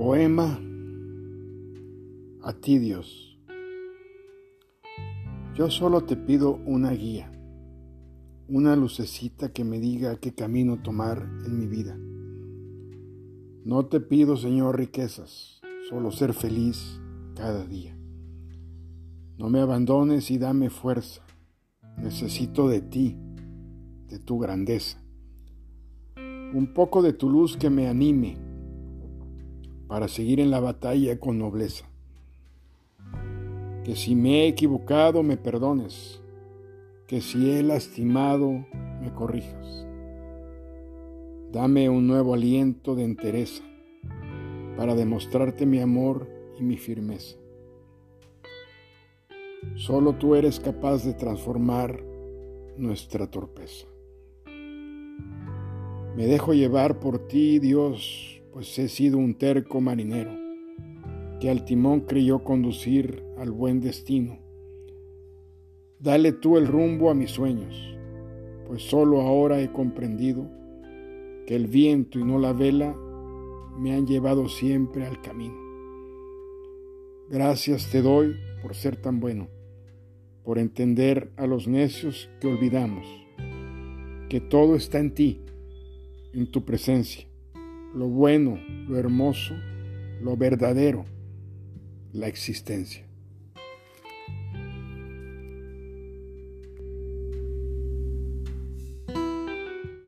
Poema a ti Dios. Yo solo te pido una guía, una lucecita que me diga qué camino tomar en mi vida. No te pido, Señor, riquezas, solo ser feliz cada día. No me abandones y dame fuerza. Necesito de ti, de tu grandeza. Un poco de tu luz que me anime para seguir en la batalla con nobleza. Que si me he equivocado me perdones, que si he lastimado me corrijas. Dame un nuevo aliento de entereza para demostrarte mi amor y mi firmeza. Solo tú eres capaz de transformar nuestra torpeza. Me dejo llevar por ti, Dios, pues he sido un terco marinero, que al timón creyó conducir al buen destino. Dale tú el rumbo a mis sueños, pues solo ahora he comprendido que el viento y no la vela me han llevado siempre al camino. Gracias te doy por ser tan bueno, por entender a los necios que olvidamos, que todo está en ti, en tu presencia lo bueno, lo hermoso, lo verdadero, la existencia.